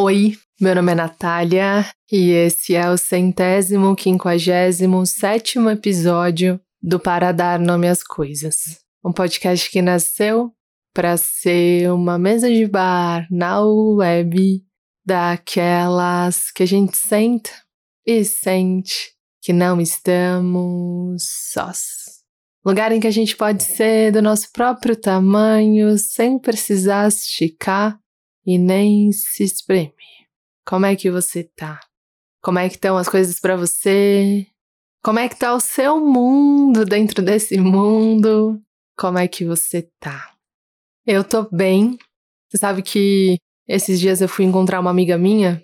Oi, meu nome é Natália e esse é o centésimo quinquagésimo sétimo episódio do Para Dar Nome às Coisas. Um podcast que nasceu para ser uma mesa de bar na web daquelas que a gente senta e sente que não estamos sós. Lugar em que a gente pode ser do nosso próprio tamanho sem precisar esticar e nem se espreme. Como é que você tá? Como é que estão as coisas para você? Como é que tá o seu mundo dentro desse mundo? Como é que você tá? Eu tô bem. Você sabe que esses dias eu fui encontrar uma amiga minha,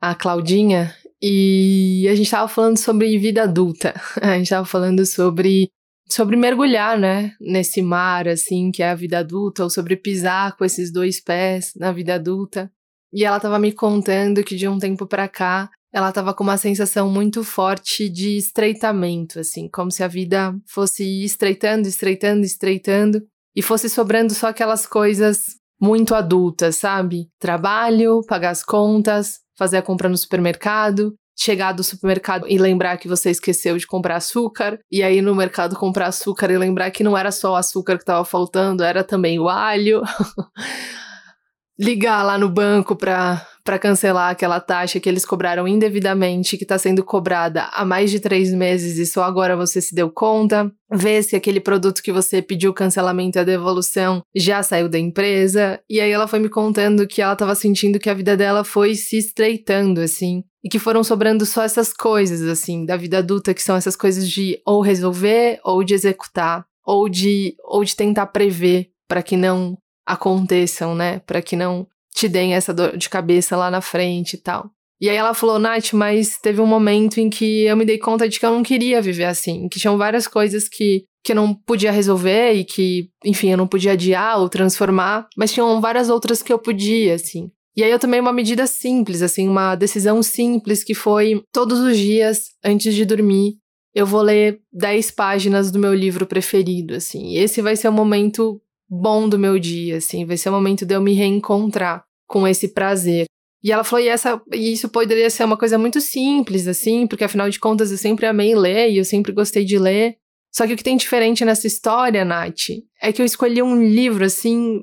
a Claudinha, e a gente tava falando sobre vida adulta. A gente tava falando sobre sobre mergulhar, né, nesse mar assim que é a vida adulta, ou sobre pisar com esses dois pés na vida adulta. E ela estava me contando que de um tempo para cá ela estava com uma sensação muito forte de estreitamento, assim, como se a vida fosse estreitando, estreitando, estreitando e fosse sobrando só aquelas coisas muito adultas, sabe? Trabalho, pagar as contas, fazer a compra no supermercado, chegar do supermercado e lembrar que você esqueceu de comprar açúcar, e aí no mercado comprar açúcar e lembrar que não era só o açúcar que estava faltando, era também o alho. Ligar lá no banco para para cancelar aquela taxa que eles cobraram indevidamente, que está sendo cobrada há mais de três meses e só agora você se deu conta. Ver se aquele produto que você pediu cancelamento e a devolução já saiu da empresa. E aí ela foi me contando que ela estava sentindo que a vida dela foi se estreitando, assim. E que foram sobrando só essas coisas, assim, da vida adulta, que são essas coisas de ou resolver, ou de executar, ou de, ou de tentar prever para que não aconteçam, né? Para que não te deem essa dor de cabeça lá na frente e tal. E aí ela falou, Nath, mas teve um momento em que eu me dei conta de que eu não queria viver assim, que tinham várias coisas que, que eu não podia resolver e que, enfim, eu não podia adiar ou transformar, mas tinham várias outras que eu podia, assim. E aí eu tomei uma medida simples, assim, uma decisão simples que foi todos os dias, antes de dormir, eu vou ler 10 páginas do meu livro preferido, assim. Esse vai ser o momento bom do meu dia, assim, vai ser o momento de eu me reencontrar com esse prazer. E ela falou, e, essa, e isso poderia ser uma coisa muito simples, assim, porque afinal de contas eu sempre amei ler e eu sempre gostei de ler. Só que o que tem diferente nessa história, Nath, é que eu escolhi um livro, assim,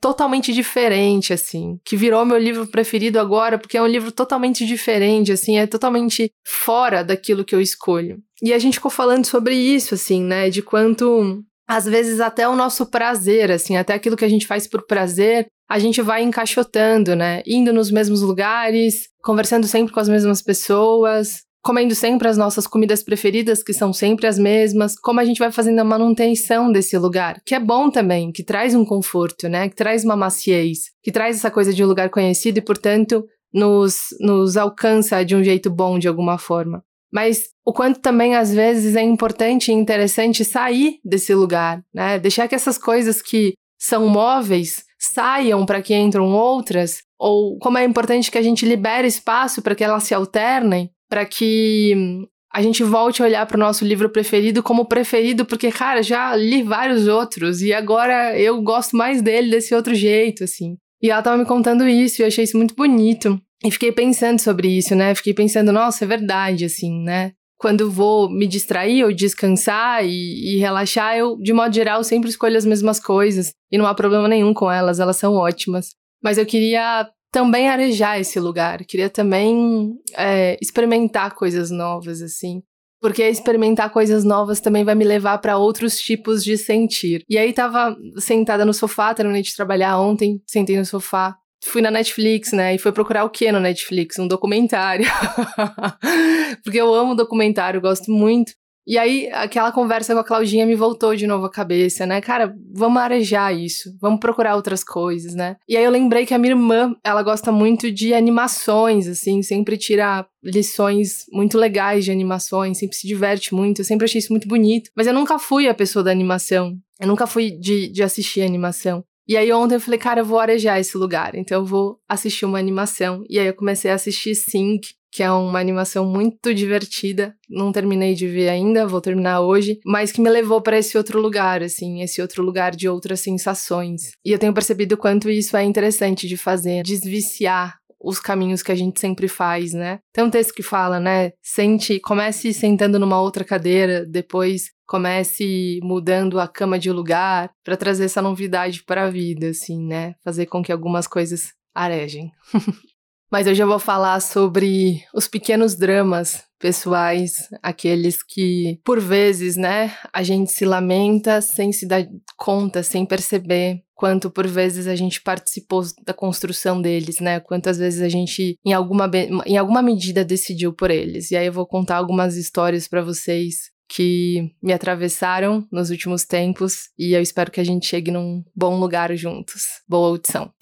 totalmente diferente, assim, que virou meu livro preferido agora, porque é um livro totalmente diferente, assim, é totalmente fora daquilo que eu escolho. E a gente ficou falando sobre isso, assim, né, de quanto às vezes até o nosso prazer, assim, até aquilo que a gente faz por prazer, a gente vai encaixotando, né? Indo nos mesmos lugares, conversando sempre com as mesmas pessoas, comendo sempre as nossas comidas preferidas, que são sempre as mesmas, como a gente vai fazendo a manutenção desse lugar, que é bom também, que traz um conforto, né? Que traz uma maciez, que traz essa coisa de um lugar conhecido e, portanto, nos, nos alcança de um jeito bom de alguma forma mas o quanto também às vezes é importante e interessante sair desse lugar, né? Deixar que essas coisas que são móveis saiam para que entram outras, ou como é importante que a gente libere espaço para que elas se alternem, para que a gente volte a olhar para o nosso livro preferido como preferido, porque, cara, já li vários outros e agora eu gosto mais dele desse outro jeito, assim. E ela estava me contando isso e eu achei isso muito bonito. E fiquei pensando sobre isso, né? Fiquei pensando, nossa, é verdade, assim, né? Quando vou me distrair ou descansar e, e, relaxar, eu, de modo geral, sempre escolho as mesmas coisas. E não há problema nenhum com elas, elas são ótimas. Mas eu queria também arejar esse lugar, queria também é, experimentar coisas novas, assim. Porque experimentar coisas novas também vai me levar para outros tipos de sentir. E aí tava sentada no sofá, terminei de trabalhar ontem, sentei no sofá, fui na Netflix, né? E fui procurar o que no Netflix? Um documentário. Porque eu amo documentário, gosto muito. E aí, aquela conversa com a Claudinha me voltou de novo à cabeça, né? Cara, vamos arejar isso, vamos procurar outras coisas, né? E aí eu lembrei que a minha irmã, ela gosta muito de animações, assim, sempre tira lições muito legais de animações, sempre se diverte muito, eu sempre achei isso muito bonito. Mas eu nunca fui a pessoa da animação, eu nunca fui de, de assistir animação. E aí ontem eu falei, cara, eu vou arejar esse lugar, então eu vou assistir uma animação. E aí eu comecei a assistir Sync, que é uma animação muito divertida. Não terminei de ver ainda, vou terminar hoje, mas que me levou para esse outro lugar, assim, esse outro lugar de outras sensações. E eu tenho percebido quanto isso é interessante de fazer, desviciar os caminhos que a gente sempre faz, né? Tem um texto que fala, né? Sente, comece sentando numa outra cadeira, depois comece mudando a cama de lugar para trazer essa novidade para a vida, assim, né? Fazer com que algumas coisas arejem. Mas hoje eu vou falar sobre os pequenos dramas pessoais, aqueles que, por vezes, né, a gente se lamenta sem se dar conta, sem perceber quanto por vezes a gente participou da construção deles, né? Quantas vezes a gente em alguma em alguma medida decidiu por eles. E aí eu vou contar algumas histórias para vocês que me atravessaram nos últimos tempos e eu espero que a gente chegue num bom lugar juntos. Boa audição.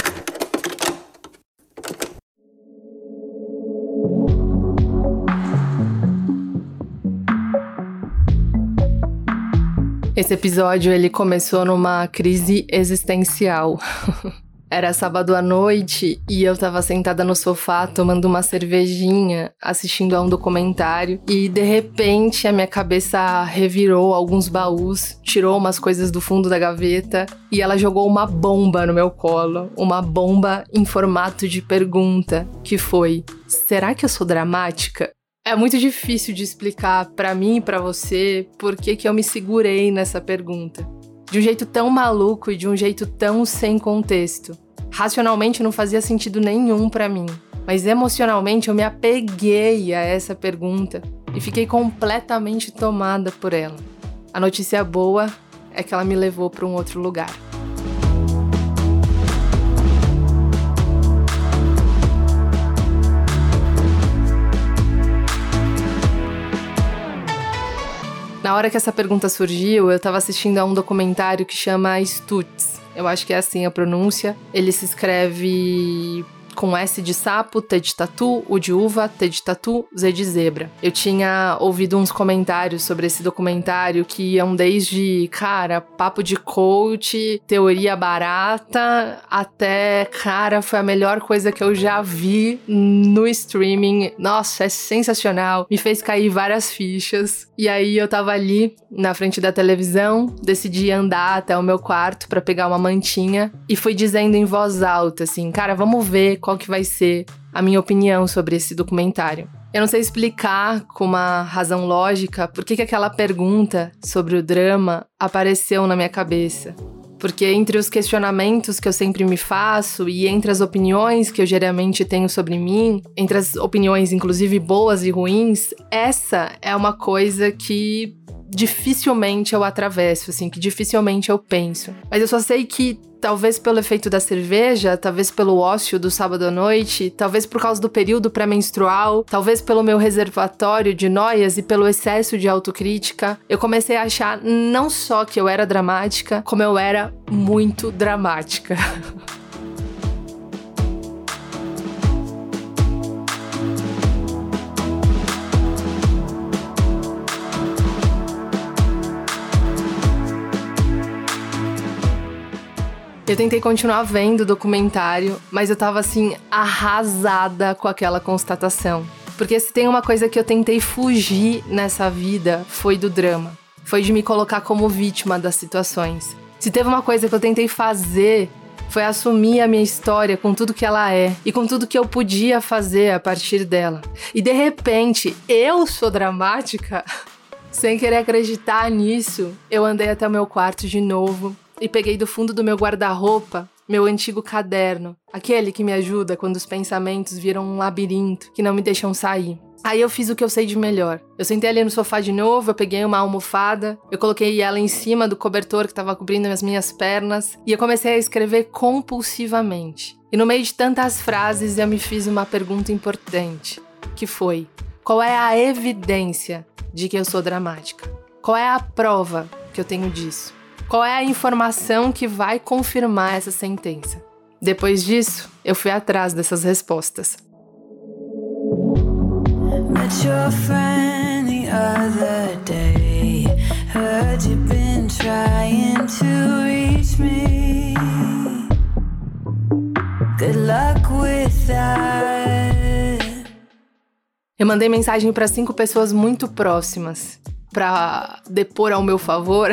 Esse episódio ele começou numa crise existencial. Era sábado à noite e eu tava sentada no sofá tomando uma cervejinha, assistindo a um documentário, e de repente a minha cabeça revirou alguns baús, tirou umas coisas do fundo da gaveta e ela jogou uma bomba no meu colo, uma bomba em formato de pergunta, que foi: será que eu sou dramática? É muito difícil de explicar para mim e para você por que, que eu me segurei nessa pergunta. De um jeito tão maluco e de um jeito tão sem contexto. Racionalmente não fazia sentido nenhum para mim, mas emocionalmente eu me apeguei a essa pergunta e fiquei completamente tomada por ela. A notícia boa é que ela me levou para um outro lugar. Na hora que essa pergunta surgiu, eu estava assistindo a um documentário que chama Stutz. Eu acho que é assim a pronúncia. Ele se escreve com S de sapo, T de tatu, U de uva, T de tatu, Z de zebra. Eu tinha ouvido uns comentários sobre esse documentário que iam desde, cara, papo de coach, teoria barata, até, cara, foi a melhor coisa que eu já vi no streaming. Nossa, é sensacional. Me fez cair várias fichas. E aí eu tava ali na frente da televisão, decidi andar até o meu quarto para pegar uma mantinha e fui dizendo em voz alta assim: "Cara, vamos ver qual que vai ser a minha opinião sobre esse documentário. Eu não sei explicar com uma razão lógica por que, que aquela pergunta sobre o drama apareceu na minha cabeça. Porque entre os questionamentos que eu sempre me faço e entre as opiniões que eu geralmente tenho sobre mim, entre as opiniões inclusive boas e ruins, essa é uma coisa que dificilmente eu atravesso, assim, que dificilmente eu penso. Mas eu só sei que talvez pelo efeito da cerveja, talvez pelo ócio do sábado à noite, talvez por causa do período pré-menstrual, talvez pelo meu reservatório de noias e pelo excesso de autocrítica, eu comecei a achar não só que eu era dramática, como eu era muito dramática. Eu tentei continuar vendo o documentário, mas eu tava assim, arrasada com aquela constatação. Porque se tem uma coisa que eu tentei fugir nessa vida, foi do drama. Foi de me colocar como vítima das situações. Se teve uma coisa que eu tentei fazer, foi assumir a minha história com tudo que ela é e com tudo que eu podia fazer a partir dela. E de repente, eu sou dramática? Sem querer acreditar nisso, eu andei até o meu quarto de novo e peguei do fundo do meu guarda-roupa meu antigo caderno, aquele que me ajuda quando os pensamentos viram um labirinto que não me deixam sair. Aí eu fiz o que eu sei de melhor. Eu sentei ali no sofá de novo, eu peguei uma almofada, eu coloquei ela em cima do cobertor que estava cobrindo as minhas pernas e eu comecei a escrever compulsivamente. E no meio de tantas frases eu me fiz uma pergunta importante, que foi: qual é a evidência de que eu sou dramática? Qual é a prova que eu tenho disso? Qual é a informação que vai confirmar essa sentença? Depois disso, eu fui atrás dessas respostas. Eu mandei mensagem para cinco pessoas muito próximas para depor ao meu favor,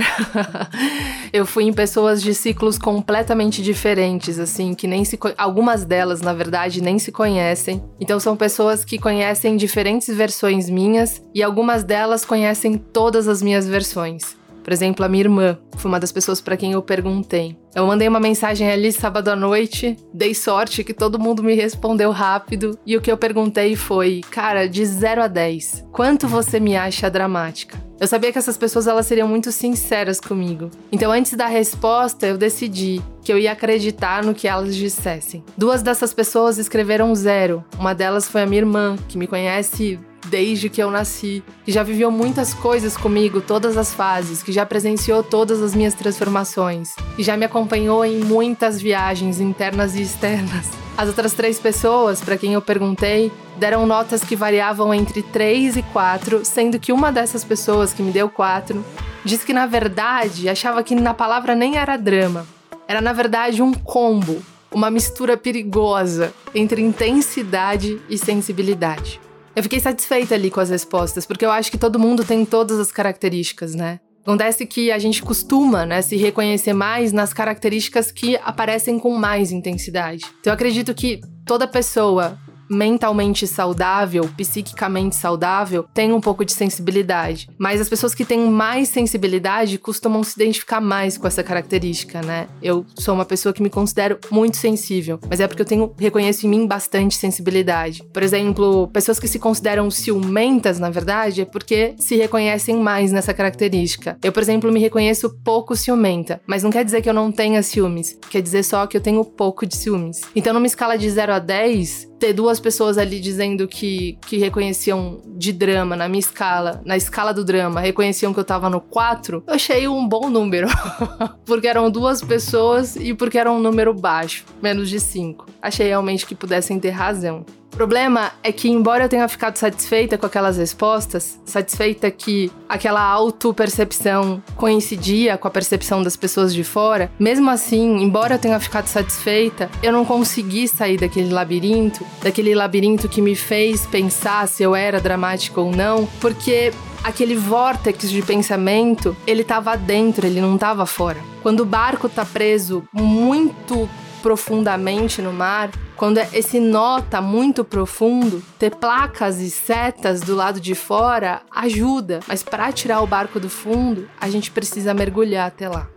eu fui em pessoas de ciclos completamente diferentes, assim, que nem se algumas delas, na verdade, nem se conhecem. Então são pessoas que conhecem diferentes versões minhas e algumas delas conhecem todas as minhas versões. Por exemplo, a minha irmã foi uma das pessoas para quem eu perguntei. Eu mandei uma mensagem ali sábado à noite, dei sorte que todo mundo me respondeu rápido e o que eu perguntei foi: "Cara, de 0 a 10, quanto você me acha dramática?" Eu sabia que essas pessoas elas seriam muito sinceras comigo. Então, antes da resposta, eu decidi que eu ia acreditar no que elas dissessem. Duas dessas pessoas escreveram zero. Uma delas foi a minha irmã, que me conhece desde que eu nasci, que já viveu muitas coisas comigo, todas as fases, que já presenciou todas as minhas transformações, e já me acompanhou em muitas viagens internas e externas. As outras três pessoas, para quem eu perguntei, deram notas que variavam entre 3 e 4, sendo que uma dessas pessoas que me deu 4 disse que na verdade achava que na palavra nem era drama, era na verdade um combo, uma mistura perigosa entre intensidade e sensibilidade. Eu fiquei satisfeita ali com as respostas, porque eu acho que todo mundo tem todas as características, né? Acontece que a gente costuma, né, se reconhecer mais nas características que aparecem com mais intensidade. Então eu acredito que toda pessoa mentalmente saudável, psiquicamente saudável, tem um pouco de sensibilidade. Mas as pessoas que têm mais sensibilidade costumam se identificar mais com essa característica, né? Eu sou uma pessoa que me considero muito sensível, mas é porque eu tenho reconheço em mim bastante sensibilidade. Por exemplo, pessoas que se consideram ciumentas, na verdade, é porque se reconhecem mais nessa característica. Eu, por exemplo, me reconheço pouco ciumenta, mas não quer dizer que eu não tenha ciúmes, quer dizer só que eu tenho pouco de ciúmes. Então, numa escala de 0 a 10, ter duas pessoas ali dizendo que, que reconheciam de drama na minha escala, na escala do drama, reconheciam que eu tava no 4, eu achei um bom número. porque eram duas pessoas e porque era um número baixo, menos de 5. Achei realmente que pudessem ter razão. O problema é que, embora eu tenha ficado satisfeita com aquelas respostas, satisfeita que aquela auto-percepção coincidia com a percepção das pessoas de fora, mesmo assim, embora eu tenha ficado satisfeita, eu não consegui sair daquele labirinto, daquele labirinto que me fez pensar se eu era dramática ou não, porque aquele vórtex de pensamento, ele estava dentro, ele não estava fora. Quando o barco está preso muito profundamente no mar, quando esse nó tá muito profundo, ter placas e setas do lado de fora ajuda, mas para tirar o barco do fundo, a gente precisa mergulhar até lá.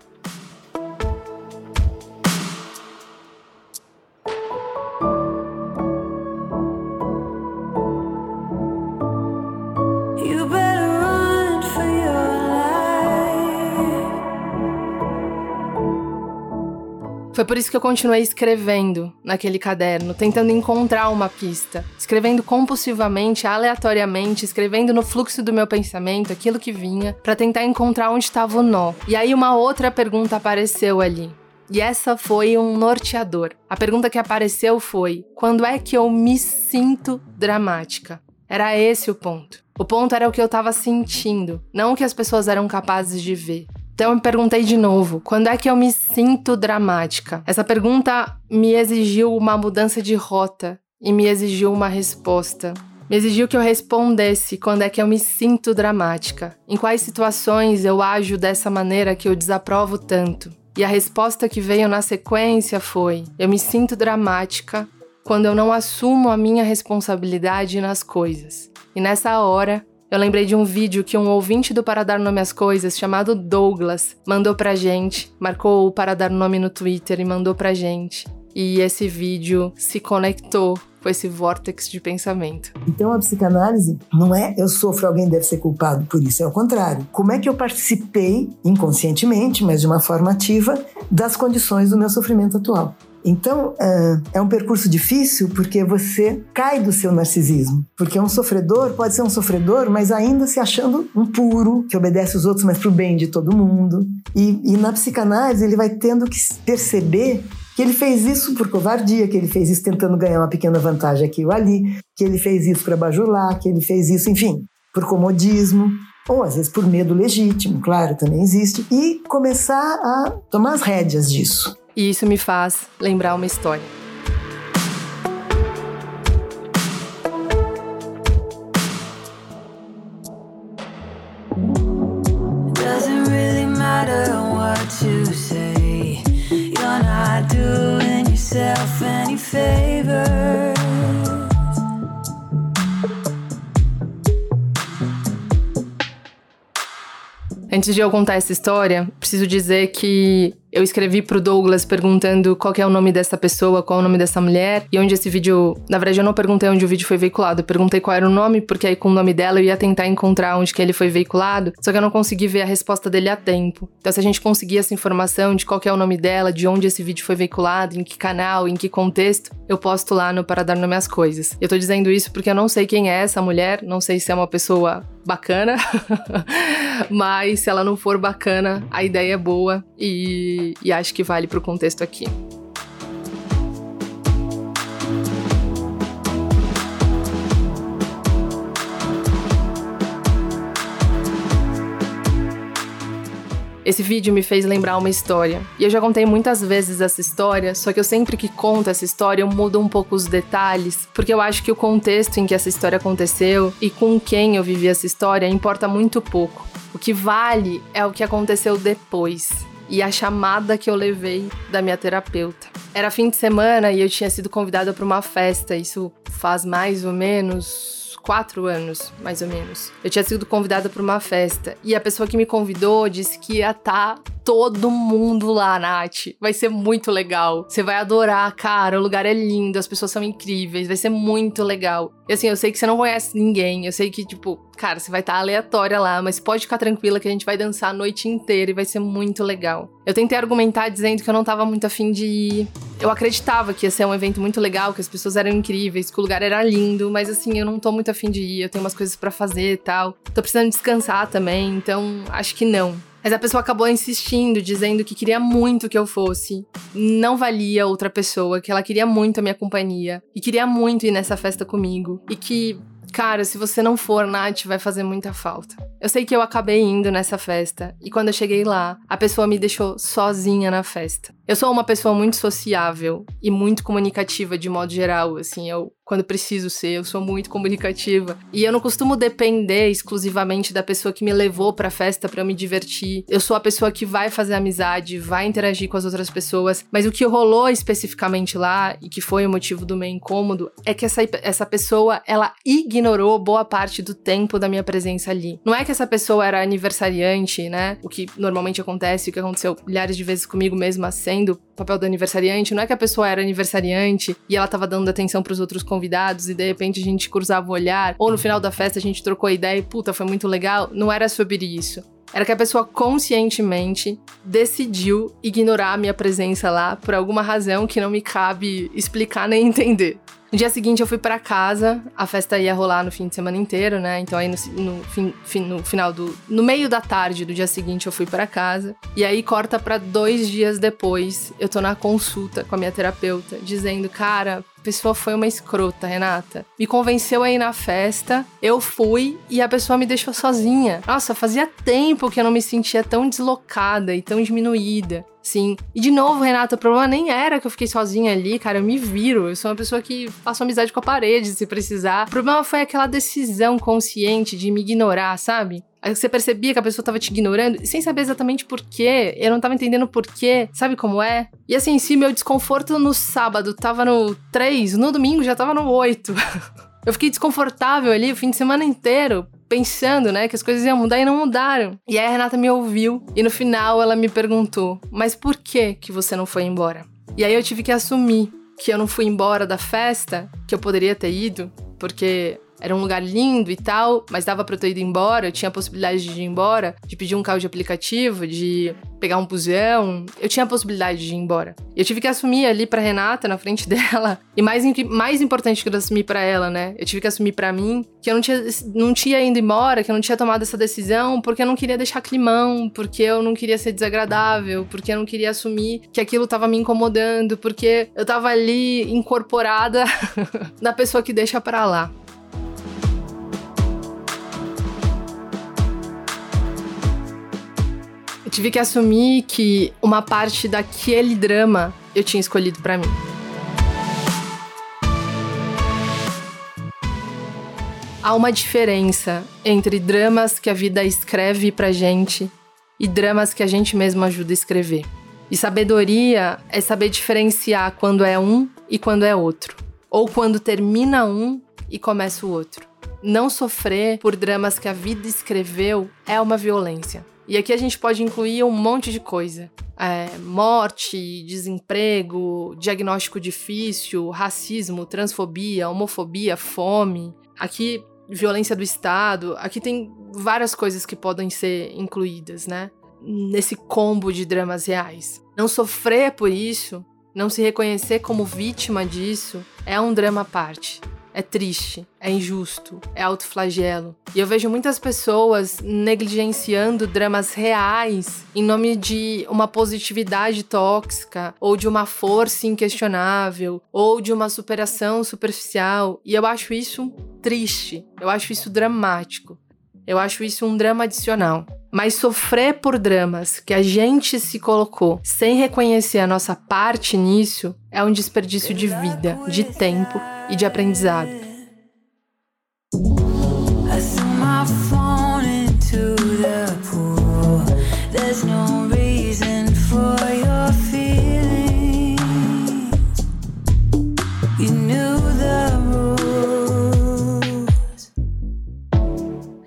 Foi por isso que eu continuei escrevendo naquele caderno, tentando encontrar uma pista, escrevendo compulsivamente, aleatoriamente, escrevendo no fluxo do meu pensamento aquilo que vinha, para tentar encontrar onde estava o nó. E aí uma outra pergunta apareceu ali. E essa foi um norteador. A pergunta que apareceu foi: quando é que eu me sinto dramática? Era esse o ponto. O ponto era o que eu estava sentindo, não o que as pessoas eram capazes de ver. Então eu me perguntei de novo: quando é que eu me sinto dramática? Essa pergunta me exigiu uma mudança de rota e me exigiu uma resposta. Me exigiu que eu respondesse quando é que eu me sinto dramática, em quais situações eu ajo dessa maneira que eu desaprovo tanto. E a resposta que veio na sequência foi: eu me sinto dramática quando eu não assumo a minha responsabilidade nas coisas. E nessa hora, eu lembrei de um vídeo que um ouvinte do Para Dar Nome às Coisas, chamado Douglas, mandou pra gente, marcou o Para Dar Nome no Twitter e mandou pra gente. E esse vídeo se conectou com esse vórtex de pensamento. Então a psicanálise não é eu sofro, alguém deve ser culpado por isso, é o contrário. Como é que eu participei inconscientemente, mas de uma forma ativa, das condições do meu sofrimento atual? Então, é, é um percurso difícil porque você cai do seu narcisismo. Porque um sofredor pode ser um sofredor, mas ainda se achando um puro, que obedece os outros, mas para o bem de todo mundo. E, e na psicanálise, ele vai tendo que perceber que ele fez isso por covardia, que ele fez isso tentando ganhar uma pequena vantagem aqui ou ali, que ele fez isso para bajular, que ele fez isso, enfim, por comodismo, ou às vezes por medo legítimo, claro, também existe, e começar a tomar as rédeas disso. E isso me faz lembrar uma história. Antes de eu contar essa história, preciso dizer que eu escrevi pro Douglas perguntando qual é o nome dessa pessoa, qual é o nome dessa mulher e onde esse vídeo. Na verdade, eu não perguntei onde o vídeo foi veiculado, eu perguntei qual era o nome, porque aí com o nome dela eu ia tentar encontrar onde que ele foi veiculado, só que eu não consegui ver a resposta dele a tempo. Então, se a gente conseguir essa informação de qual é o nome dela, de onde esse vídeo foi veiculado, em que canal, em que contexto, eu posto lá no Para Dar Nome às Coisas. Eu tô dizendo isso porque eu não sei quem é essa mulher, não sei se é uma pessoa bacana, mas se ela não for bacana, a ideia é boa e e, acho que vale para o contexto aqui. Esse vídeo me fez lembrar uma história. E eu já contei muitas vezes essa história, só que eu sempre que conto essa história eu mudo um pouco os detalhes, porque eu acho que o contexto em que essa história aconteceu e com quem eu vivi essa história importa muito pouco. O que vale é o que aconteceu depois e a chamada que eu levei da minha terapeuta. Era fim de semana e eu tinha sido convidada para uma festa, isso faz mais ou menos quatro anos, mais ou menos. Eu tinha sido convidada para uma festa e a pessoa que me convidou disse que ia estar tá todo mundo lá, Nath. Vai ser muito legal. Você vai adorar, cara. O lugar é lindo, as pessoas são incríveis, vai ser muito legal. E assim, eu sei que você não conhece ninguém, eu sei que, tipo, cara, você vai estar tá aleatória lá, mas pode ficar tranquila que a gente vai dançar a noite inteira e vai ser muito legal. Eu tentei argumentar dizendo que eu não tava muito afim de ir. Eu acreditava que ia ser um evento muito legal, que as pessoas eram incríveis, que o lugar era lindo, mas assim, eu não tô muito afim de ir, eu tenho umas coisas para fazer e tal. Tô precisando descansar também, então acho que não. Mas a pessoa acabou insistindo, dizendo que queria muito que eu fosse. Não valia outra pessoa, que ela queria muito a minha companhia. E queria muito ir nessa festa comigo. E que Cara, se você não for, Nath, vai fazer muita falta. Eu sei que eu acabei indo nessa festa, e quando eu cheguei lá, a pessoa me deixou sozinha na festa. Eu sou uma pessoa muito sociável e muito comunicativa de modo geral, assim, eu quando preciso ser, eu sou muito comunicativa e eu não costumo depender exclusivamente da pessoa que me levou para a festa para me divertir. Eu sou a pessoa que vai fazer amizade, vai interagir com as outras pessoas, mas o que rolou especificamente lá e que foi o motivo do meu incômodo é que essa, essa pessoa, ela ignorou boa parte do tempo da minha presença ali. Não é que essa pessoa era aniversariante, né? O que normalmente acontece, o que aconteceu milhares de vezes comigo mesma sendo papel do aniversariante, não é que a pessoa era aniversariante e ela tava dando atenção para os outros convidados e de repente a gente cruzava o olhar, ou no final da festa a gente trocou ideia e puta, foi muito legal. Não era sobre isso. Era que a pessoa conscientemente decidiu ignorar a minha presença lá por alguma razão que não me cabe explicar nem entender. No dia seguinte eu fui para casa, a festa ia rolar no fim de semana inteiro, né? Então aí no, no, no final do. No meio da tarde do dia seguinte eu fui para casa. E aí corta para dois dias depois, eu tô na consulta com a minha terapeuta, dizendo, cara, pessoa foi uma escrota, Renata. Me convenceu a ir na festa, eu fui e a pessoa me deixou sozinha. Nossa, fazia tempo que eu não me sentia tão deslocada e tão diminuída. Sim. E de novo, Renata, o problema nem era que eu fiquei sozinha ali, cara. Eu me viro. Eu sou uma pessoa que faço amizade com a parede se precisar. O problema foi aquela decisão consciente de me ignorar, sabe? Você percebia que a pessoa tava te ignorando, sem saber exatamente por quê. Eu não tava entendendo por quê. Sabe como é? E assim, se meu desconforto no sábado tava no 3, no domingo já tava no 8. eu fiquei desconfortável ali o fim de semana inteiro, pensando, né, que as coisas iam mudar e não mudaram. E aí a Renata me ouviu e no final ela me perguntou: "Mas por que que você não foi embora?" E aí eu tive que assumir que eu não fui embora da festa, que eu poderia ter ido, porque era um lugar lindo e tal, mas dava pra eu ter ido embora, eu tinha a possibilidade de ir embora, de pedir um carro de aplicativo, de pegar um busão, eu tinha a possibilidade de ir embora. E eu tive que assumir ali pra Renata, na frente dela, e mais, mais importante que eu assumir pra ela, né? Eu tive que assumir pra mim que eu não tinha, não tinha ido embora, que eu não tinha tomado essa decisão, porque eu não queria deixar climão, porque eu não queria ser desagradável, porque eu não queria assumir que aquilo tava me incomodando, porque eu tava ali incorporada na pessoa que deixa pra lá. Tive que assumir que uma parte daquele drama eu tinha escolhido para mim. Há uma diferença entre dramas que a vida escreve pra gente e dramas que a gente mesmo ajuda a escrever. E sabedoria é saber diferenciar quando é um e quando é outro. Ou quando termina um e começa o outro. Não sofrer por dramas que a vida escreveu é uma violência. E aqui a gente pode incluir um monte de coisa: é, morte, desemprego, diagnóstico difícil, racismo, transfobia, homofobia, fome. Aqui, violência do Estado. Aqui tem várias coisas que podem ser incluídas, né? Nesse combo de dramas reais. Não sofrer por isso, não se reconhecer como vítima disso, é um drama à parte é triste, é injusto, é autoflagelo. E eu vejo muitas pessoas negligenciando dramas reais em nome de uma positividade tóxica, ou de uma força inquestionável, ou de uma superação superficial. E eu acho isso triste, eu acho isso dramático. Eu acho isso um drama adicional. Mas sofrer por dramas que a gente se colocou sem reconhecer a nossa parte nisso é um desperdício de vida, de tempo e de aprendizado.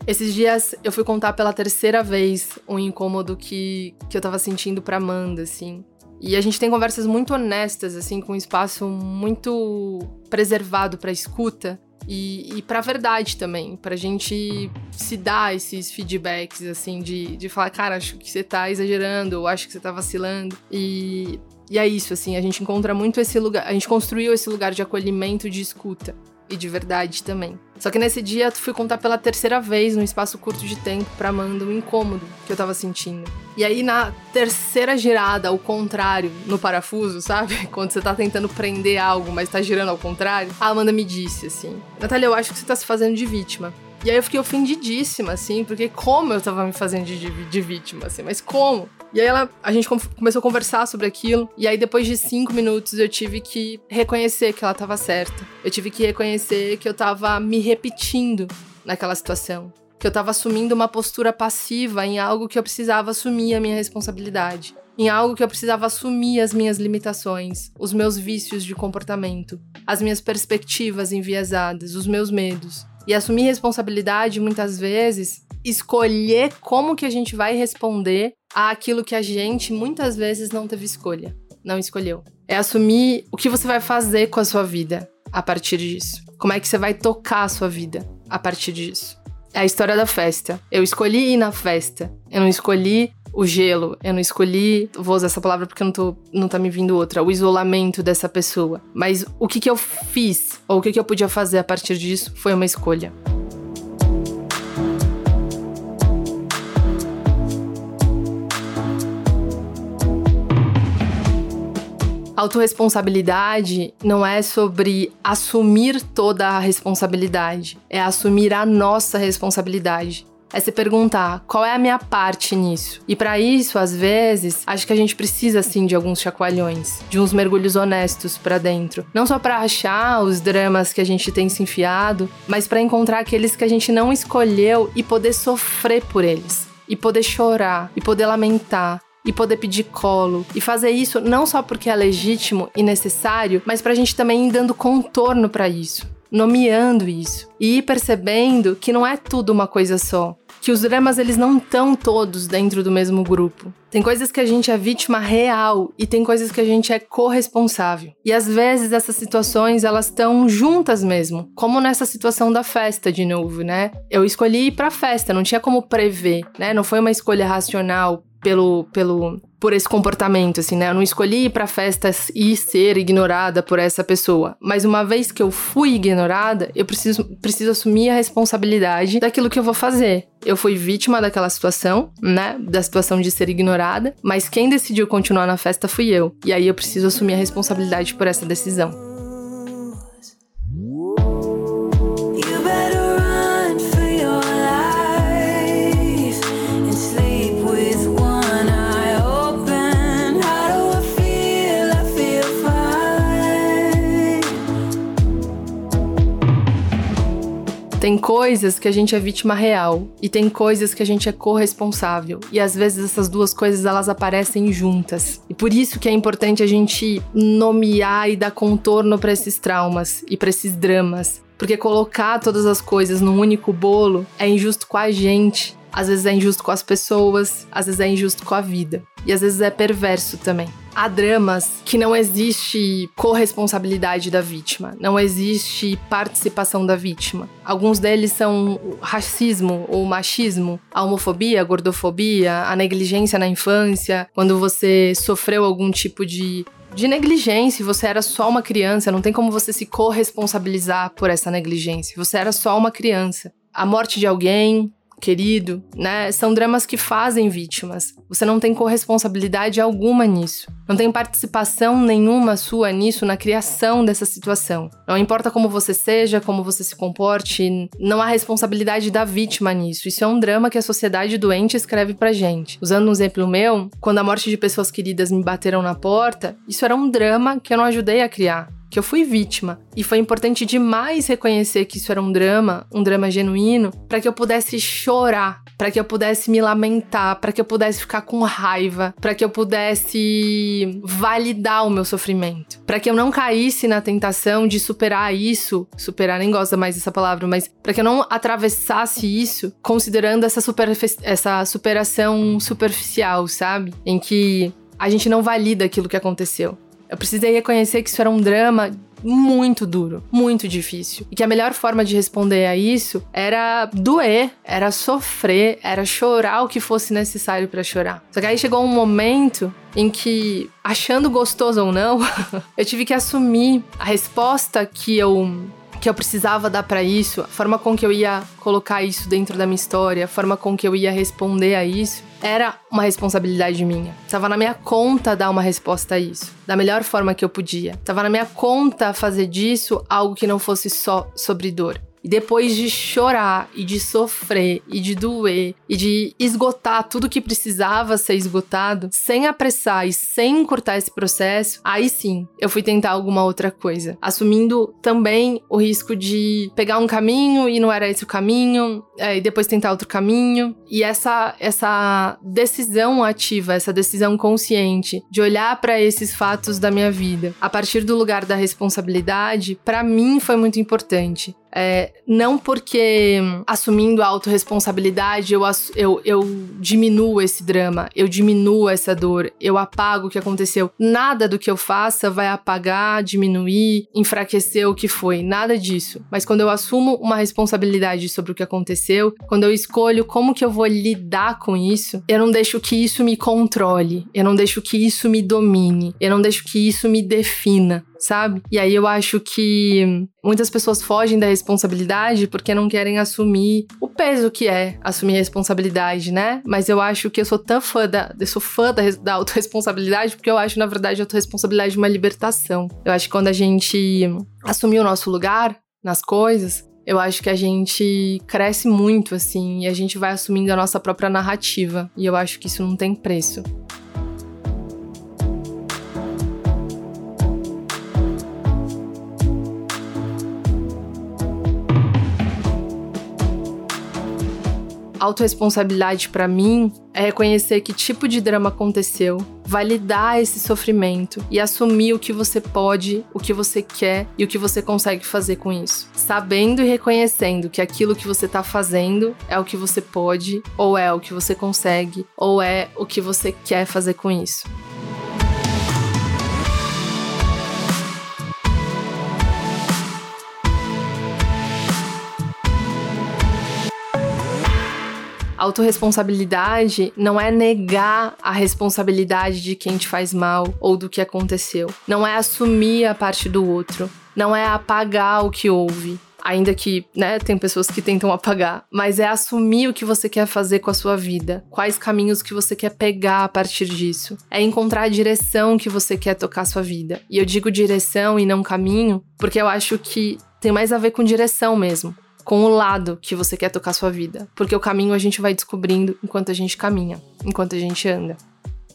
Esses dias eu fui contar pela terceira vez um incômodo que, que eu tava sentindo pra Amanda, assim. E a gente tem conversas muito honestas, assim, com um espaço muito preservado para escuta e, e para verdade também, para a gente se dar esses feedbacks, assim, de, de falar, cara, acho que você tá exagerando, ou acho que você tá vacilando. E, e é isso, assim, a gente encontra muito esse lugar, a gente construiu esse lugar de acolhimento, de escuta e de verdade também. Só que nesse dia fui contar pela terceira vez, num espaço curto de tempo, pra Amanda um incômodo que eu tava sentindo. E aí na terceira girada, ao contrário, no parafuso, sabe? Quando você tá tentando prender algo, mas tá girando ao contrário, a Amanda me disse assim: Natália, eu acho que você tá se fazendo de vítima. E aí eu fiquei ofendidíssima, assim, porque como eu tava me fazendo de, de, de vítima, assim, mas como? E aí ela, a gente começou a conversar sobre aquilo. E aí, depois de cinco minutos, eu tive que reconhecer que ela tava certa. Eu tive que reconhecer que eu tava me repetindo naquela situação. Que eu tava assumindo uma postura passiva em algo que eu precisava assumir a minha responsabilidade. Em algo que eu precisava assumir as minhas limitações, os meus vícios de comportamento, as minhas perspectivas enviesadas, os meus medos. E assumir responsabilidade, muitas vezes, escolher como que a gente vai responder àquilo que a gente muitas vezes não teve escolha, não escolheu. É assumir o que você vai fazer com a sua vida a partir disso. Como é que você vai tocar a sua vida a partir disso. É a história da festa. Eu escolhi ir na festa. Eu não escolhi o gelo. Eu não escolhi, vou usar essa palavra porque não, tô, não tá me vindo outra, o isolamento dessa pessoa. Mas o que, que eu fiz, ou o que, que eu podia fazer a partir disso, foi uma escolha. Autoresponsabilidade não é sobre assumir toda a responsabilidade, é assumir a nossa responsabilidade. É se perguntar qual é a minha parte nisso. E para isso, às vezes, acho que a gente precisa sim de alguns chacoalhões, de uns mergulhos honestos para dentro. Não só para achar os dramas que a gente tem se enfiado, mas para encontrar aqueles que a gente não escolheu e poder sofrer por eles. E poder chorar, e poder lamentar, e poder pedir colo. E fazer isso não só porque é legítimo e necessário, mas pra gente também ir dando contorno para isso, nomeando isso e ir percebendo que não é tudo uma coisa só. Que os dramas eles não estão todos dentro do mesmo grupo. Tem coisas que a gente é vítima real e tem coisas que a gente é corresponsável. E às vezes essas situações elas estão juntas mesmo, como nessa situação da festa de novo, né? Eu escolhi ir para festa, não tinha como prever, né? Não foi uma escolha racional pelo, pelo, por esse comportamento, assim, né? Eu não escolhi ir pra festas e ser ignorada por essa pessoa. Mas uma vez que eu fui ignorada, eu preciso, preciso assumir a responsabilidade daquilo que eu vou fazer. Eu fui vítima daquela situação, né? Da situação de ser ignorada, mas quem decidiu continuar na festa fui eu. E aí eu preciso assumir a responsabilidade por essa decisão. Tem coisas que a gente é vítima real e tem coisas que a gente é corresponsável. E às vezes essas duas coisas elas aparecem juntas. E por isso que é importante a gente nomear e dar contorno para esses traumas e para esses dramas. Porque colocar todas as coisas num único bolo é injusto com a gente, às vezes é injusto com as pessoas, às vezes é injusto com a vida. E às vezes é perverso também. Há dramas que não existe corresponsabilidade da vítima, não existe participação da vítima. Alguns deles são racismo ou machismo, a homofobia, a gordofobia, a negligência na infância, quando você sofreu algum tipo de de negligência, você era só uma criança, não tem como você se corresponsabilizar por essa negligência. Você era só uma criança. A morte de alguém, querido, né? São dramas que fazem vítimas. Você não tem corresponsabilidade alguma nisso. Não tem participação nenhuma sua nisso na criação dessa situação. Não importa como você seja, como você se comporte, não há responsabilidade da vítima nisso. Isso é um drama que a sociedade doente escreve pra gente. Usando um exemplo meu, quando a morte de pessoas queridas me bateram na porta, isso era um drama que eu não ajudei a criar que eu fui vítima. E foi importante demais reconhecer que isso era um drama, um drama genuíno, para que eu pudesse chorar, para que eu pudesse me lamentar, para que eu pudesse ficar com raiva, para que eu pudesse validar o meu sofrimento, para que eu não caísse na tentação de superar isso, superar nem gosta mais dessa palavra, mas para que eu não atravessasse isso considerando essa, super, essa superação superficial, sabe? Em que a gente não valida aquilo que aconteceu. Eu precisei reconhecer que isso era um drama muito duro, muito difícil. E que a melhor forma de responder a isso era doer, era sofrer, era chorar o que fosse necessário para chorar. Só que aí chegou um momento em que, achando gostoso ou não, eu tive que assumir a resposta que eu que eu precisava dar para isso, a forma com que eu ia colocar isso dentro da minha história, a forma com que eu ia responder a isso, era uma responsabilidade minha. Estava na minha conta dar uma resposta a isso, da melhor forma que eu podia. Estava na minha conta fazer disso algo que não fosse só sobre dor. E depois de chorar e de sofrer e de doer e de esgotar tudo que precisava ser esgotado, sem apressar e sem encurtar esse processo, aí sim eu fui tentar alguma outra coisa, assumindo também o risco de pegar um caminho e não era esse o caminho, é, e depois tentar outro caminho. E essa essa decisão ativa, essa decisão consciente de olhar para esses fatos da minha vida a partir do lugar da responsabilidade, para mim foi muito importante. É, não porque assumindo a autorresponsabilidade eu, eu, eu diminuo esse drama, eu diminuo essa dor, eu apago o que aconteceu. Nada do que eu faça vai apagar, diminuir, enfraquecer o que foi, nada disso. Mas quando eu assumo uma responsabilidade sobre o que aconteceu, quando eu escolho como que eu vou lidar com isso, eu não deixo que isso me controle, eu não deixo que isso me domine, eu não deixo que isso me defina sabe? E aí eu acho que muitas pessoas fogem da responsabilidade porque não querem assumir o peso que é assumir responsabilidade, né? Mas eu acho que eu sou tão fã da, eu sou fã da, da autorresponsabilidade porque eu acho, na verdade, a autorresponsabilidade uma libertação. Eu acho que quando a gente assumir o nosso lugar nas coisas, eu acho que a gente cresce muito, assim, e a gente vai assumindo a nossa própria narrativa. E eu acho que isso não tem preço. Autoresponsabilidade para mim é reconhecer que tipo de drama aconteceu, validar esse sofrimento e assumir o que você pode, o que você quer e o que você consegue fazer com isso. Sabendo e reconhecendo que aquilo que você tá fazendo é o que você pode, ou é o que você consegue, ou é o que você quer fazer com isso. Autoresponsabilidade não é negar a responsabilidade de quem te faz mal ou do que aconteceu. Não é assumir a parte do outro. Não é apagar o que houve. Ainda que, né, tem pessoas que tentam apagar, mas é assumir o que você quer fazer com a sua vida, quais caminhos que você quer pegar a partir disso. É encontrar a direção que você quer tocar a sua vida. E eu digo direção e não caminho, porque eu acho que tem mais a ver com direção mesmo com o lado que você quer tocar sua vida. Porque o caminho a gente vai descobrindo enquanto a gente caminha, enquanto a gente anda.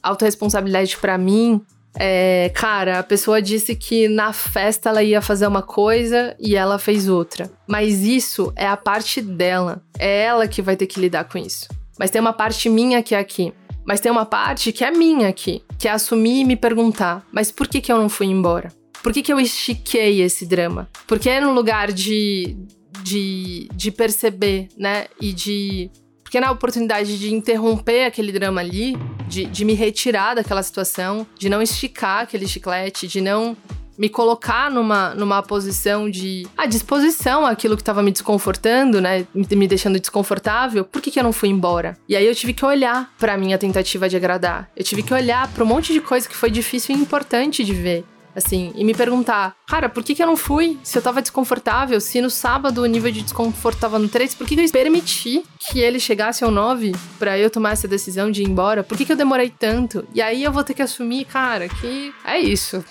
Autoresponsabilidade para mim É, cara, a pessoa disse que na festa ela ia fazer uma coisa e ela fez outra. Mas isso é a parte dela. É ela que vai ter que lidar com isso. Mas tem uma parte minha que é aqui. Mas tem uma parte que é minha aqui, que é assumir e me perguntar: mas por que, que eu não fui embora? Por que, que eu estiquei esse drama? Porque no lugar de, de, de perceber, né? E de. Porque na oportunidade de interromper aquele drama ali, de, de me retirar daquela situação, de não esticar aquele chiclete, de não me colocar numa, numa posição de a disposição àquilo que estava me desconfortando, né? Me, me, deixando desconfortável, por que, que eu não fui embora? E aí eu tive que olhar para minha tentativa de agradar. Eu tive que olhar para um monte de coisa que foi difícil e importante de ver assim, e me perguntar, cara, por que, que eu não fui? Se eu tava desconfortável, se no sábado o nível de desconforto tava no 3, por que, que eu permiti que ele chegasse ao 9 para eu tomar essa decisão de ir embora? Por que, que eu demorei tanto? E aí eu vou ter que assumir, cara, que é isso.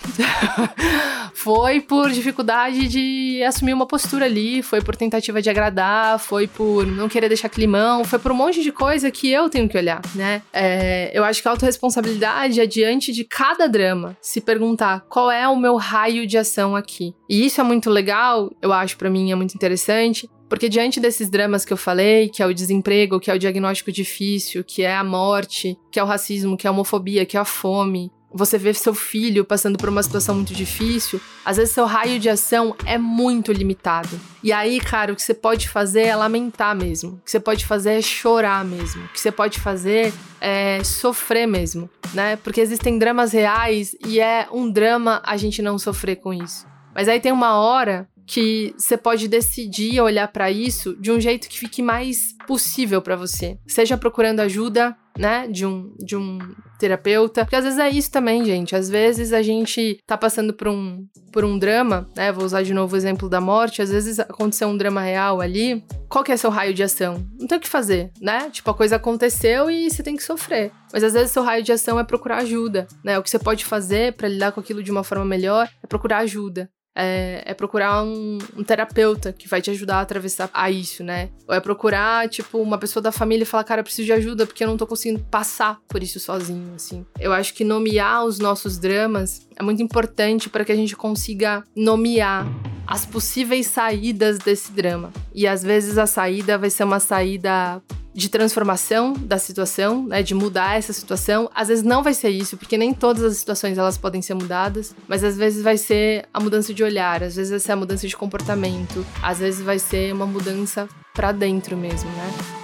foi por dificuldade de assumir uma postura ali, foi por tentativa de agradar, foi por não querer deixar climão, foi por um monte de coisa que eu tenho que olhar, né? É, eu acho que a autorresponsabilidade é diante de cada drama, se perguntar qual é o meu raio de ação aqui. E isso é muito legal, eu acho para mim é muito interessante, porque diante desses dramas que eu falei, que é o desemprego, que é o diagnóstico difícil, que é a morte, que é o racismo, que é a homofobia, que é a fome, você vê seu filho passando por uma situação muito difícil, às vezes seu raio de ação é muito limitado. E aí, cara, o que você pode fazer é lamentar mesmo. O que você pode fazer é chorar mesmo. O que você pode fazer é sofrer mesmo, né? Porque existem dramas reais e é um drama a gente não sofrer com isso. Mas aí tem uma hora que você pode decidir olhar para isso de um jeito que fique mais possível para você. Seja procurando ajuda, né, de um, de um terapeuta. Porque às vezes é isso também, gente. Às vezes a gente tá passando por um, por um drama, né? Vou usar de novo o exemplo da morte. Às vezes aconteceu um drama real ali. Qual que é seu raio de ação? Não tem o que fazer, né? Tipo, a coisa aconteceu e você tem que sofrer. Mas às vezes seu raio de ação é procurar ajuda, né? O que você pode fazer para lidar com aquilo de uma forma melhor é procurar ajuda é, é procurar um, um, terapeuta que vai te ajudar a atravessar a isso, né? Ou é procurar, tipo, uma pessoa da família e falar, cara, eu preciso de ajuda porque eu não tô conseguindo passar por isso sozinho, assim. Eu acho que nomear os nossos dramas é muito importante para que a gente consiga nomear as possíveis saídas desse drama. E às vezes a saída vai ser uma saída de transformação da situação, né, de mudar essa situação. Às vezes não vai ser isso, porque nem todas as situações elas podem ser mudadas, mas às vezes vai ser a mudança de olhar, às vezes vai ser a mudança de comportamento, às vezes vai ser uma mudança para dentro mesmo, né?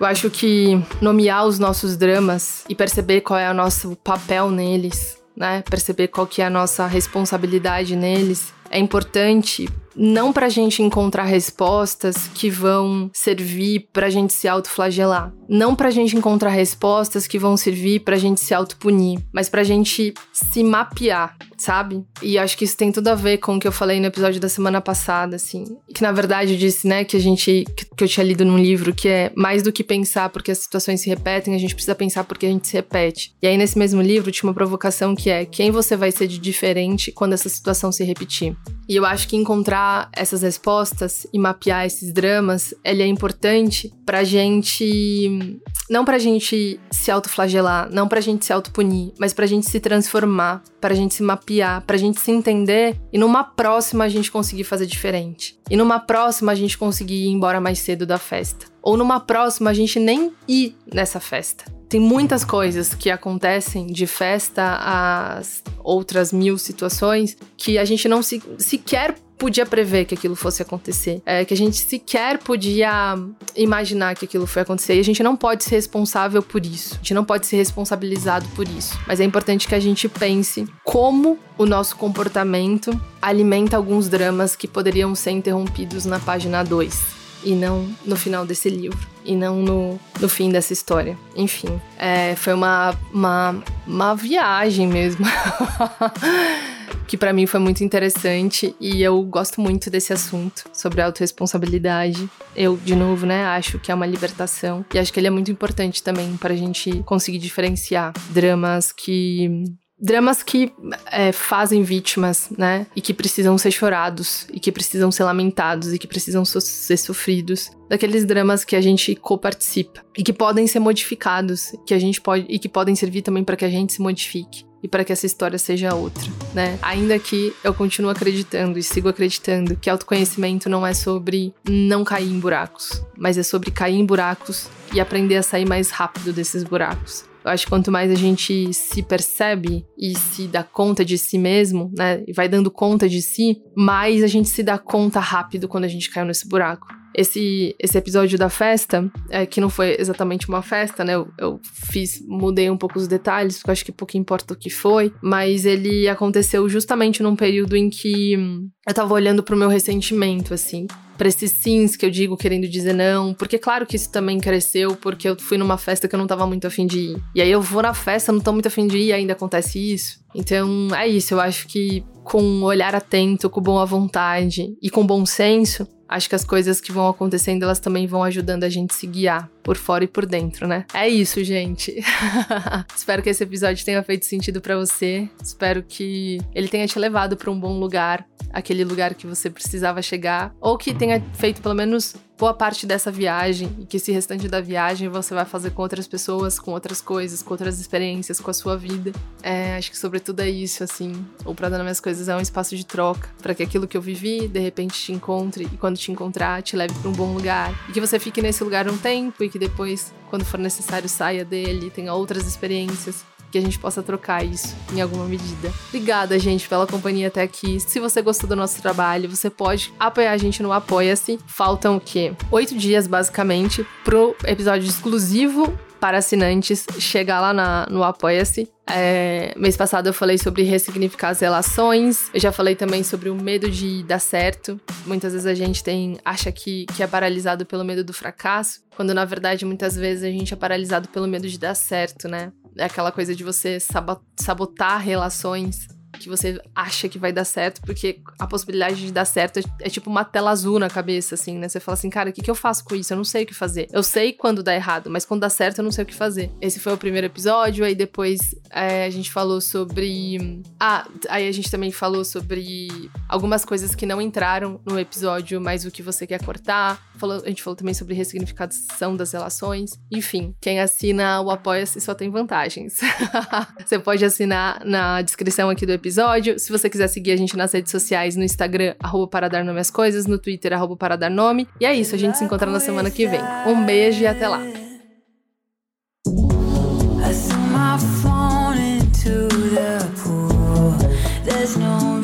Eu acho que nomear os nossos dramas e perceber qual é o nosso papel neles, né? Perceber qual que é a nossa responsabilidade neles é importante não para a gente encontrar respostas que vão servir para a gente se autoflagelar, não para a gente encontrar respostas que vão servir para a gente se autopunir, mas para a gente se mapear, sabe? E acho que isso tem tudo a ver com o que eu falei no episódio da semana passada, assim, que na verdade eu disse, né, que a gente que eu tinha lido num livro que é mais do que pensar porque as situações se repetem, a gente precisa pensar porque a gente se repete. E aí nesse mesmo livro tinha uma provocação que é quem você vai ser de diferente quando essa situação se repetir. E eu acho que encontrar essas respostas e mapear esses dramas, ele é importante pra gente. Não pra gente se autoflagelar, não pra gente se autopunir, mas pra gente se transformar, pra gente se mapear, pra gente se entender e numa próxima a gente conseguir fazer diferente. E numa próxima a gente conseguir ir embora mais cedo da festa. Ou numa próxima a gente nem ir nessa festa tem muitas coisas que acontecem de festa a outras mil situações que a gente não se, sequer podia prever que aquilo fosse acontecer. É, que a gente sequer podia imaginar que aquilo foi acontecer. E a gente não pode ser responsável por isso. A gente não pode ser responsabilizado por isso. Mas é importante que a gente pense como o nosso comportamento alimenta alguns dramas que poderiam ser interrompidos na página 2 e não no final desse livro e não no, no fim dessa história. Enfim, é, foi uma, uma, uma viagem mesmo. que para mim foi muito interessante e eu gosto muito desse assunto sobre autorresponsabilidade. Eu, de novo, né, acho que é uma libertação e acho que ele é muito importante também para a gente conseguir diferenciar dramas que dramas que é, fazem vítimas, né? E que precisam ser chorados, e que precisam ser lamentados, e que precisam so ser sofridos. Daqueles dramas que a gente co-participa e que podem ser modificados, que a gente pode e que podem servir também para que a gente se modifique e para que essa história seja outra, né? Ainda que eu continuo acreditando e sigo acreditando que autoconhecimento não é sobre não cair em buracos, mas é sobre cair em buracos e aprender a sair mais rápido desses buracos. Eu acho que quanto mais a gente se percebe e se dá conta de si mesmo, né, e vai dando conta de si, mais a gente se dá conta rápido quando a gente caiu nesse buraco. Esse, esse episódio da festa, é, que não foi exatamente uma festa, né? Eu, eu, fiz, mudei um pouco os detalhes, porque eu acho que pouco importa o que foi, mas ele aconteceu justamente num período em que eu tava olhando pro meu ressentimento, assim para esses sims que eu digo querendo dizer não, porque claro que isso também cresceu, porque eu fui numa festa que eu não tava muito afim de ir. E aí eu vou na festa, não tô muito afim de ir ainda acontece isso. Então é isso, eu acho que com um olhar atento, com boa vontade e com bom senso, acho que as coisas que vão acontecendo, elas também vão ajudando a gente a se guiar por fora e por dentro, né? É isso, gente. Espero que esse episódio tenha feito sentido para você. Espero que ele tenha te levado para um bom lugar, aquele lugar que você precisava chegar, ou que tenha feito pelo menos boa parte dessa viagem e que esse restante da viagem você vai fazer com outras pessoas, com outras coisas, com outras experiências, com a sua vida. É, acho que sobretudo é isso, assim. O Pra Dar Minhas Coisas é um espaço de troca, para que aquilo que eu vivi, de repente, te encontre e quando te encontrar, te leve para um bom lugar. E que você fique nesse lugar um tempo e que depois, quando for necessário, saia dele, tenha outras experiências que a gente possa trocar isso em alguma medida. Obrigada, gente, pela companhia até aqui. Se você gostou do nosso trabalho, você pode apoiar a gente no Apoia-se. Faltam o quê? Oito dias, basicamente, pro episódio exclusivo para assinantes chegar lá na, no Apoia-se. É, mês passado eu falei sobre ressignificar as relações. Eu já falei também sobre o medo de dar certo. Muitas vezes a gente tem acha que, que é paralisado pelo medo do fracasso, quando na verdade muitas vezes a gente é paralisado pelo medo de dar certo, né? É aquela coisa de você sabotar relações que você acha que vai dar certo, porque a possibilidade de dar certo é, é, tipo uma tela azul na cabeça, assim, né? Você fala assim, cara, o que, que eu faço com isso? Eu não sei o que fazer. Eu sei quando dá errado, mas quando dá certo eu não sei o que fazer. Esse foi o primeiro episódio, aí depois é, a gente falou sobre. Ah, aí a gente também falou sobre algumas coisas que não entraram no episódio, mas o que você quer cortar. Falou, a gente falou também sobre ressignificação das relações. Enfim, quem assina o Apoia-se só tem vantagens. você pode assinar na descrição aqui do episódio. Se você quiser seguir a gente nas redes sociais, no Instagram, arroba para dar nome às coisas, no Twitter, arroba para dar nome. E é isso, a gente se encontra na semana que vem. Um beijo e até lá. There's no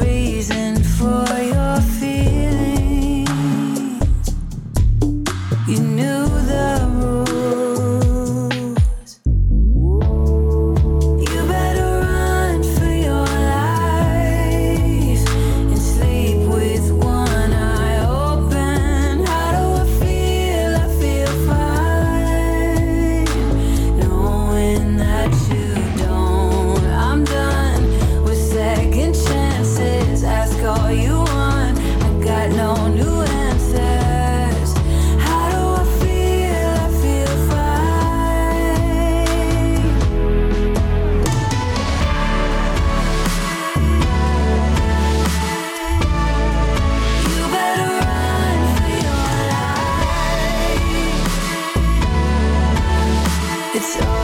myself